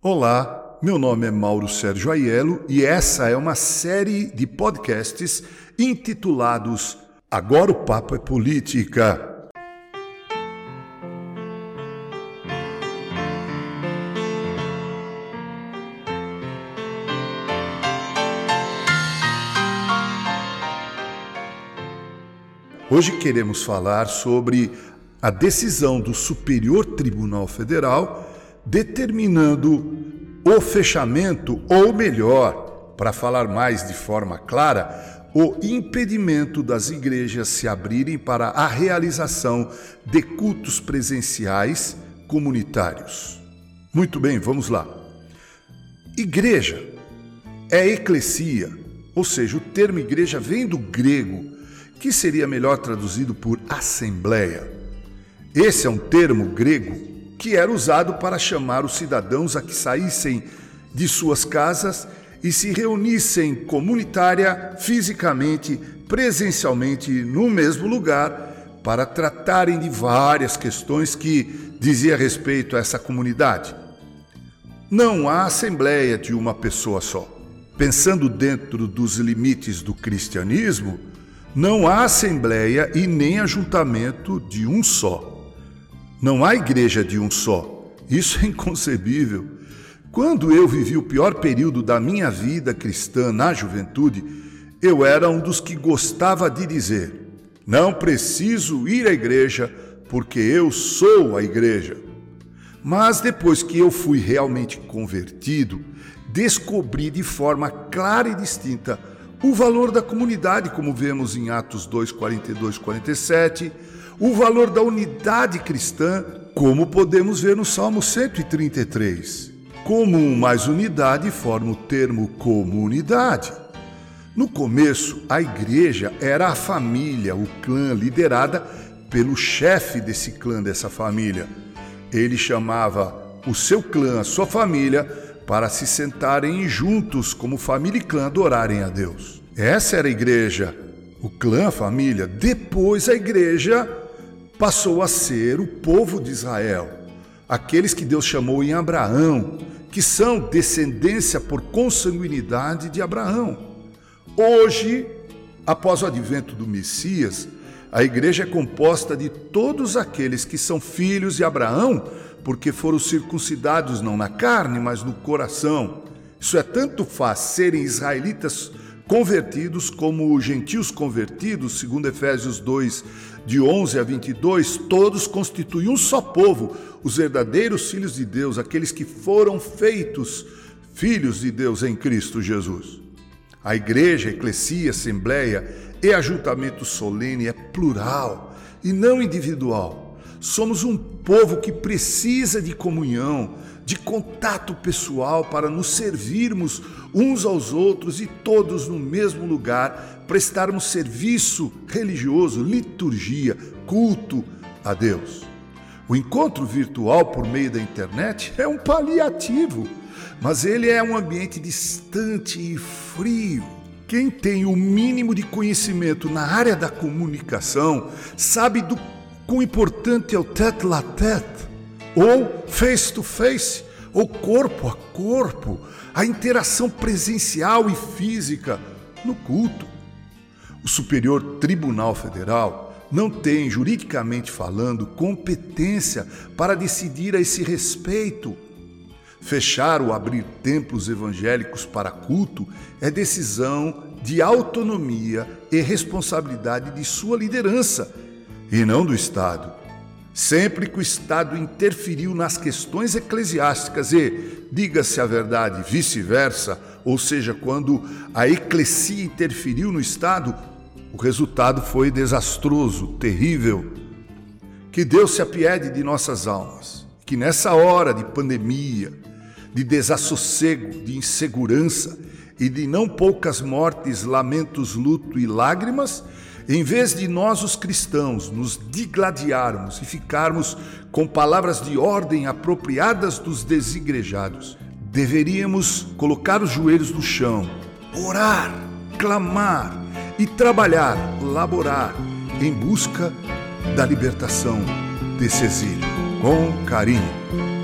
Olá, meu nome é Mauro Sérgio Aiello e essa é uma série de podcasts intitulados Agora o Papo é Política. Hoje queremos falar sobre a decisão do Superior Tribunal Federal determinando o fechamento, ou melhor, para falar mais de forma clara, o impedimento das igrejas se abrirem para a realização de cultos presenciais comunitários. Muito bem, vamos lá. Igreja é eclesia, ou seja, o termo igreja vem do grego que seria melhor traduzido por assembleia. Esse é um termo grego que era usado para chamar os cidadãos a que saíssem de suas casas e se reunissem comunitária, fisicamente, presencialmente no mesmo lugar para tratarem de várias questões que dizia respeito a essa comunidade. Não há assembleia de uma pessoa só. Pensando dentro dos limites do cristianismo, não há assembleia e nem ajuntamento de um só. Não há igreja de um só. Isso é inconcebível. Quando eu vivi o pior período da minha vida cristã na juventude, eu era um dos que gostava de dizer: não preciso ir à igreja porque eu sou a igreja. Mas depois que eu fui realmente convertido, descobri de forma clara e distinta o valor da comunidade, como vemos em Atos 2, 42, 47, o valor da unidade cristã, como podemos ver no Salmo 133. Comum mais unidade forma o termo comunidade. No começo, a igreja era a família, o clã, liderada pelo chefe desse clã, dessa família. Ele chamava o seu clã, a sua família, para se sentarem juntos como família e clã adorarem a Deus. Essa era a igreja, o clã, a família. Depois a igreja passou a ser o povo de Israel, aqueles que Deus chamou em Abraão, que são descendência por consanguinidade de Abraão. Hoje, após o advento do Messias, a igreja é composta de todos aqueles que são filhos de Abraão, porque foram circuncidados não na carne, mas no coração. Isso é tanto faz serem israelitas convertidos como gentios convertidos, segundo Efésios 2, de 11 a 22, todos constituem um só povo, os verdadeiros filhos de Deus, aqueles que foram feitos filhos de Deus em Cristo Jesus. A igreja, a eclesia, a assembleia e ajuntamento solene é plural e não individual. Somos um povo que precisa de comunhão, de contato pessoal para nos servirmos uns aos outros e todos no mesmo lugar, prestarmos serviço religioso, liturgia, culto a Deus. O encontro virtual por meio da internet é um paliativo, mas ele é um ambiente distante e frio. Quem tem o mínimo de conhecimento na área da comunicação sabe do quão importante é o tete-a-tete ou face to face, ou corpo a corpo, a interação presencial e física no culto. O Superior Tribunal Federal não tem, juridicamente falando, competência para decidir a esse respeito. Fechar ou abrir templos evangélicos para culto é decisão de autonomia e responsabilidade de sua liderança e não do Estado. Sempre que o Estado interferiu nas questões eclesiásticas e, diga-se a verdade, vice-versa, ou seja, quando a eclesia interferiu no Estado, o resultado foi desastroso, terrível. Que Deus se apiede de nossas almas, que nessa hora de pandemia, de desassossego, de insegurança e de não poucas mortes, lamentos, luto e lágrimas, em vez de nós, os cristãos, nos digladiarmos e ficarmos com palavras de ordem apropriadas dos desigrejados, deveríamos colocar os joelhos no chão, orar, clamar e trabalhar, laborar em busca da libertação desse exílio. Com carinho.